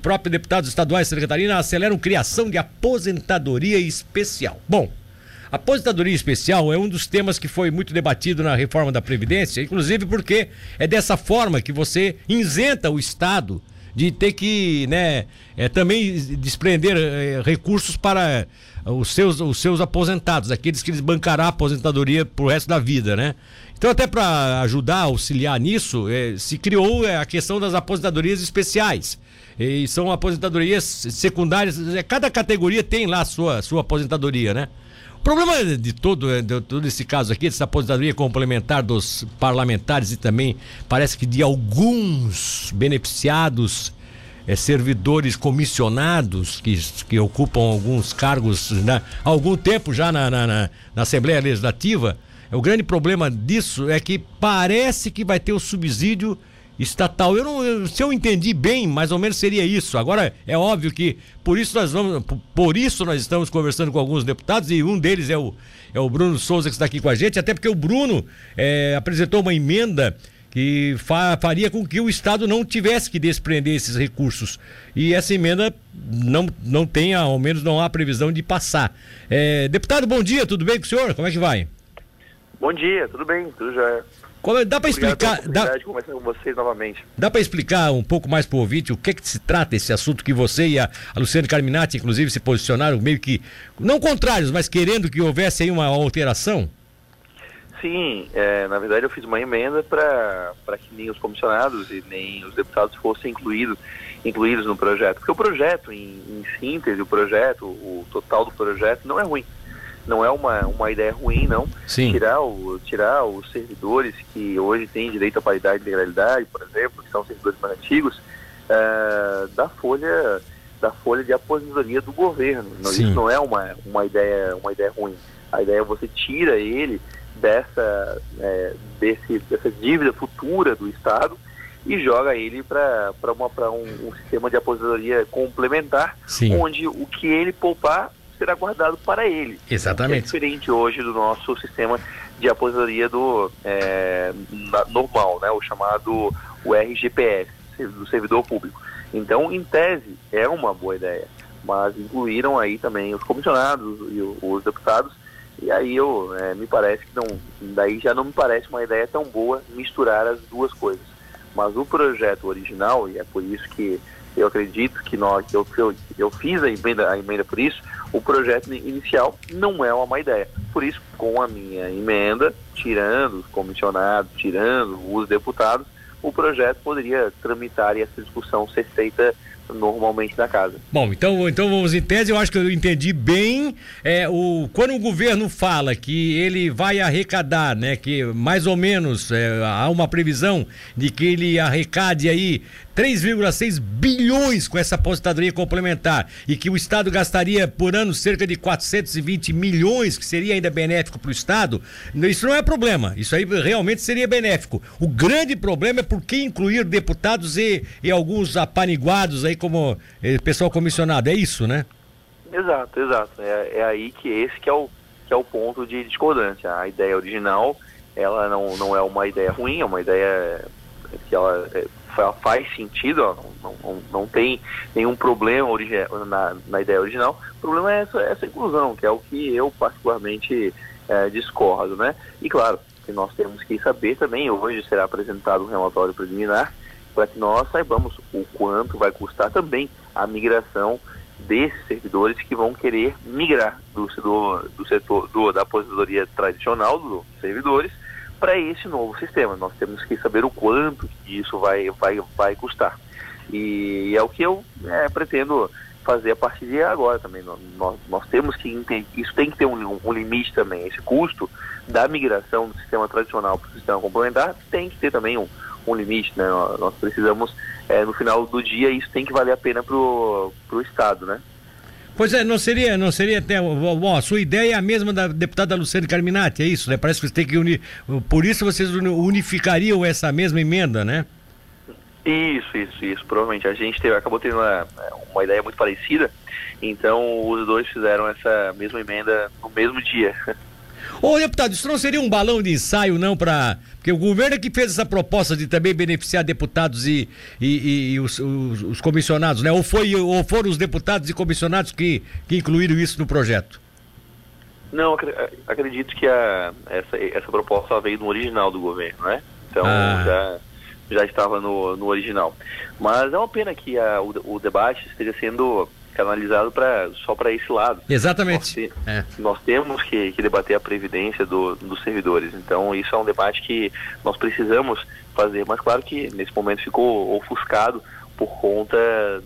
próprio deputado estadual de Santa Catarina aceleram criação de aposentadoria especial. Bom, aposentadoria especial é um dos temas que foi muito debatido na reforma da Previdência, inclusive porque é dessa forma que você isenta o Estado de ter que, né, é, também desprender é, recursos para os seus, os seus aposentados, aqueles que eles bancará a aposentadoria pro resto da vida, né? Então, até para ajudar, auxiliar nisso, é, se criou é, a questão das aposentadorias especiais. E são aposentadorias secundárias, é, cada categoria tem lá a sua, sua aposentadoria, né? O problema de todo, de todo esse caso aqui, dessa aposentadoria complementar dos parlamentares e também parece que de alguns beneficiados é, servidores comissionados que, que ocupam alguns cargos né, há algum tempo já na, na, na, na Assembleia Legislativa. O grande problema disso é que parece que vai ter o subsídio estatal. Eu não, eu, se eu entendi bem, mais ou menos seria isso. Agora é óbvio que por isso nós vamos, por isso nós estamos conversando com alguns deputados e um deles é o é o Bruno Souza que está aqui com a gente, até porque o Bruno é, apresentou uma emenda que fa faria com que o Estado não tivesse que desprender esses recursos. E essa emenda não, não tem, ao menos não há previsão de passar. É, deputado, bom dia, tudo bem com o senhor? Como é que vai? Bom dia, tudo bem, tudo já. Como, dá para explicar. Dá, conversar com vocês novamente. Dá para explicar um pouco mais para o ouvinte o que, é que se trata esse assunto que você e a, a Luciane Carminati, inclusive, se posicionaram meio que. Não contrários, mas querendo que houvesse aí uma alteração? Sim, é, na verdade eu fiz uma emenda para que nem os comissionados e nem os deputados fossem incluídos, incluídos no projeto. Porque o projeto, em, em síntese, o projeto, o total do projeto, não é ruim não é uma, uma ideia ruim, não. Sim. Tirar, o, tirar os servidores que hoje têm direito à paridade e legalidade, por exemplo, que são servidores mais antigos, uh, da folha da folha de aposentadoria do governo. Não, isso não é uma, uma, ideia, uma ideia ruim. A ideia é você tira ele dessa, é, desse, dessa dívida futura do Estado e joga ele para um, um sistema de aposentadoria complementar, Sim. onde o que ele poupar será guardado para ele. Exatamente. É diferente hoje do nosso sistema de aposentadoria do é, normal, né, o chamado o RGPS, do servidor público. Então, em tese, é uma boa ideia, mas incluíram aí também os comissionados e os deputados, e aí eu é, me parece que não, daí já não me parece uma ideia tão boa misturar as duas coisas. Mas o projeto original, e é por isso que eu acredito que nós, eu, eu, eu fiz a emenda, a emenda por isso, o projeto inicial não é uma má ideia. Por isso, com a minha emenda, tirando os comissionados, tirando os deputados, o projeto poderia tramitar e essa discussão ser feita normalmente na casa. Bom, então, então vamos em tese, eu acho que eu entendi bem. É, o, quando o governo fala que ele vai arrecadar, né, que mais ou menos é, há uma previsão de que ele arrecade aí 3,6 bilhões com essa aposentadoria complementar e que o Estado gastaria por ano cerca de 420 milhões, que seria ainda benéfico para o Estado, isso não é problema. Isso aí realmente seria benéfico. O grande problema é por que incluir deputados e, e alguns apaniguados aí como eh, pessoal comissionado. É isso, né? Exato, exato. É, é aí que esse que é, o, que é o ponto de discordância. A ideia original, ela não, não é uma ideia ruim, é uma ideia que ela é, faz sentido, não, não, não, tem nenhum problema na, na ideia original. O problema é essa, essa inclusão, que é o que eu particularmente é, discordo, né? E claro, que nós temos que saber também, hoje será apresentado um relatório preliminar, para que nós saibamos o quanto vai custar também a migração desses servidores que vão querer migrar do, do, do setor do, da aposentadoria tradicional dos servidores para esse novo sistema. Nós temos que saber o quanto isso vai, vai, vai custar. E, é o que eu é, pretendo fazer a partir de agora também. Nós, nós temos que entender, isso tem que ter um, um, limite também. Esse custo da migração do sistema tradicional para o sistema complementar tem que ter também um, um limite, né? Nós precisamos, é, no final do dia, isso tem que valer a pena para o Estado, né? Pois é, não seria, não seria até. Bom, a sua ideia é a mesma da deputada Luciane Carminati, é isso, né? Parece que você tem que unir. Por isso vocês unificariam essa mesma emenda, né? Isso, isso, isso. Provavelmente. A gente teve, acabou tendo uma, uma ideia muito parecida, então os dois fizeram essa mesma emenda no mesmo dia. Ô, deputado, isso não seria um balão de ensaio, não, para. Porque o governo é que fez essa proposta de também beneficiar deputados e, e, e os, os, os, comissionados, né? Ou, foi, ou foram os deputados e comissionados que, que incluíram isso no projeto? Não, acredito que a, essa, essa proposta veio do original do governo, né? Então ah. já, já estava no, no original. Mas é uma pena que a, o, o debate esteja sendo canalizado pra, só para esse lado. Exatamente. Nós, é. nós temos que, que, debater a previdência do, dos servidores. Então, isso é um debate que nós precisamos fazer. Mas, claro que nesse momento ficou ofuscado por conta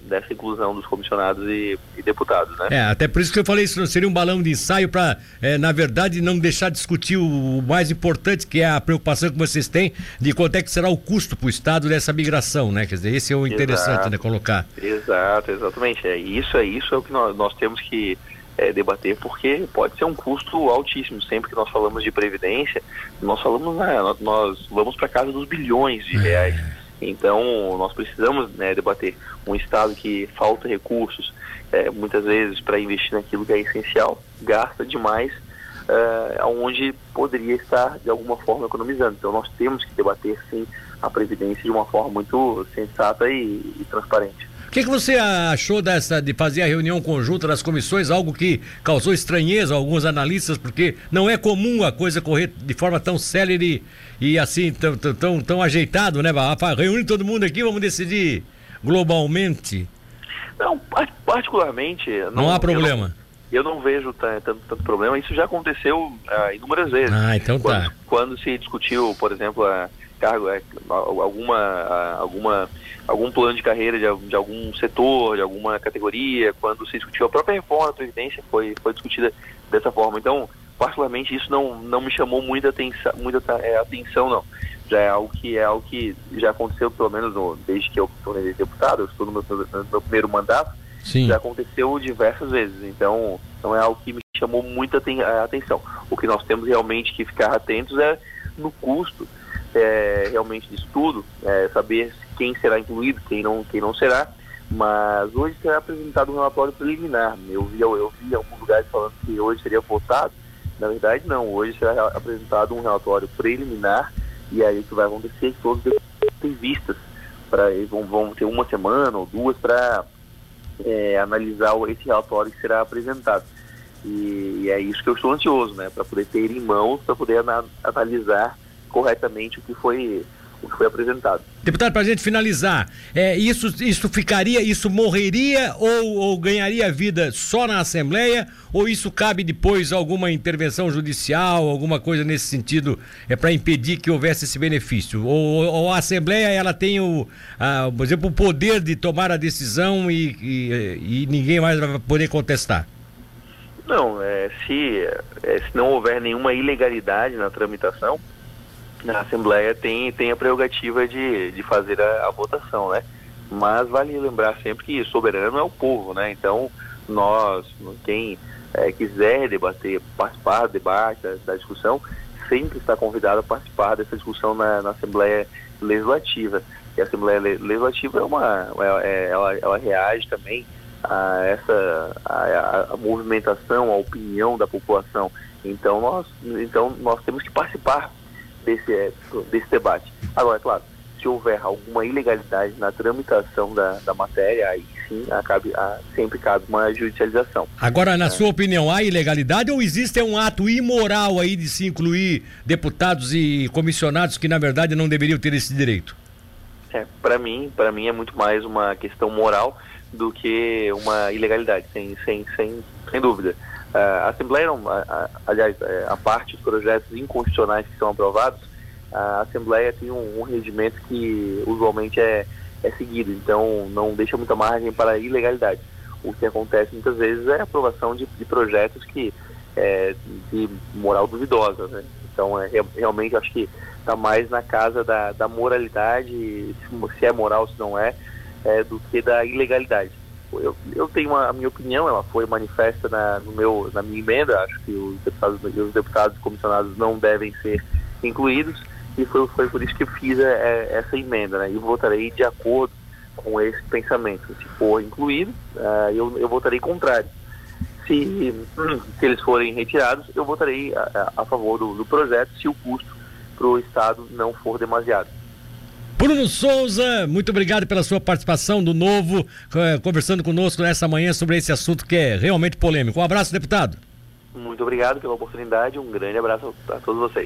dessa inclusão dos comissionados e, e, deputados, né? É, até por isso que eu falei isso seria um balão de ensaio para, é, na verdade, não deixar de discutir o mais importante, que é a preocupação que vocês têm de quanto é que será o custo para o Estado dessa migração, né? Quer dizer, esse é o interessante, exato, né, colocar. Exato, exatamente. É isso, é isso é o que nós, nós temos que é, debater, porque pode ser um custo altíssimo. Sempre que nós falamos de previdência, nós falamos, né, nós vamos para casa dos bilhões de é. reais. É. Então, nós precisamos né, debater um Estado que falta recursos, é, muitas vezes, para investir naquilo que é essencial, gasta demais, é, onde poderia estar, de alguma forma, economizando. Então, nós temos que debater, sim, a Previdência de uma forma muito sensata e, e transparente que, que você achou dessa de fazer a reunião conjunta das comissões, algo que causou estranheza a alguns analistas, porque não é comum a coisa correr de forma tão célere e assim, tão, tão, tão, ajeitado, né? Reúne todo mundo aqui, vamos decidir globalmente. Não, particularmente. Não, não há problema. Eu não, vejo tanto, tanto, problema. Isso já aconteceu ah, inúmeras vezes. Ah, então tá. Quando, quando se discutiu, por exemplo, a cargo, é, alguma, alguma, algum plano de carreira de, de, algum setor, de alguma categoria, quando se discutiu a própria reforma da Previdência, foi, foi discutida dessa forma. Então, particularmente, isso não, não me chamou muita atenção, muita é, atenção, não. Já é algo que é algo que já aconteceu, pelo menos no, desde que eu sou deputado, eu estou no meu, no meu primeiro mandato, Sim. já aconteceu diversas vezes. Então, não é algo que me chamou muita atenção. O que nós temos realmente que ficar atentos é no custo é, realmente de estudo, é, saber quem será incluído, quem não, quem não será, mas hoje será apresentado um relatório preliminar. Eu vi, eu, vi alguns lugares falando que hoje seria votado, na verdade não, hoje será apresentado um relatório preliminar e aí o que vai acontecer é que todos têm vistas, para vão, vão ter uma semana ou duas para é, analisar esse relatório que será apresentado. E, e, é isso que eu estou ansioso, né, para poder ter em mãos, para poder analisar corretamente o que foi o que foi apresentado. Deputado, para a gente finalizar, é, isso, isso ficaria, isso morreria ou, ou, ganharia vida só na Assembleia? Ou isso cabe depois alguma intervenção judicial, alguma coisa nesse sentido, é para impedir que houvesse esse benefício? Ou, ou a Assembleia ela tem o, a, por exemplo, o poder de tomar a decisão e, e, e ninguém mais vai poder contestar? Não, é, se, é, se não houver nenhuma ilegalidade na tramitação, a Assembleia tem, tem a prerrogativa de, de fazer a, a, votação, né? Mas vale lembrar sempre que soberano é o povo, né? Então, nós, quem é, quiser debater, participar do debate, da, da, discussão, sempre está convidado a participar dessa discussão na, na Assembleia Legislativa. E a Assembleia Legislativa é uma, é, é, ela, ela reage também a essa a, a, movimentação, a opinião da população. Então nós, então nós temos que participar desse, é, desse debate. Agora, claro, se houver alguma ilegalidade na tramitação da, da matéria, aí sim acabe, a, sempre cabe uma judicialização. Agora, na é. sua opinião, há ilegalidade ou existe um ato imoral aí de se incluir deputados e comissionados que na verdade não deveriam ter esse direito? É, para mim, para mim é muito mais uma questão moral do que uma ilegalidade, sem, sem, sem, sem dúvida. É, a Assembleia, a, a, aliás, é, a parte dos projetos inconstitucionais que são aprovados, a Assembleia tem um, um regimento que usualmente é, é seguido, então não deixa muita margem para ilegalidade. O que acontece muitas vezes é a aprovação de, de projetos que é, de moral duvidosa, né? Então, é, realmente, acho que está mais na casa da, da moralidade, se, se, é moral, se não é, é, do que da ilegalidade eu, eu tenho uma, a minha opinião, ela foi manifesta na, no meu, na minha emenda, acho que os deputados, os deputados comissionados não devem ser incluídos, e foi, foi por isso que fiz a, é, a, essa emenda, né? E votarei de acordo com esse pensamento. Se for incluído, uh, eu, eu votarei contrário. se, se eles forem retirados, eu votarei a, a favor do, do projeto se o custo para o Estado não for demasiado. Bruno Souza, muito obrigado pela sua participação do Novo, eh, conversando conosco nessa manhã sobre esse assunto que é realmente polêmico. Um abraço, deputado. Muito obrigado pela oportunidade, um grande abraço a todos vocês.